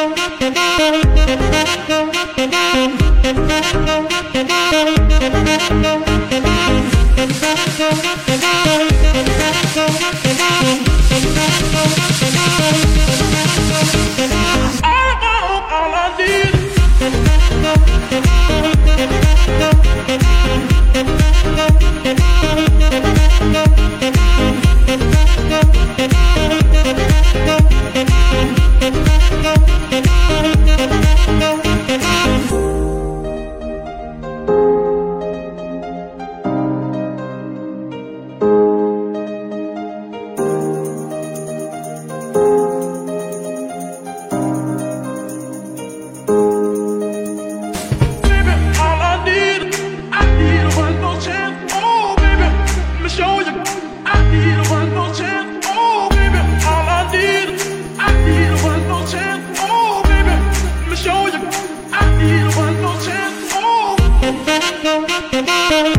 Baby, Go, go, go,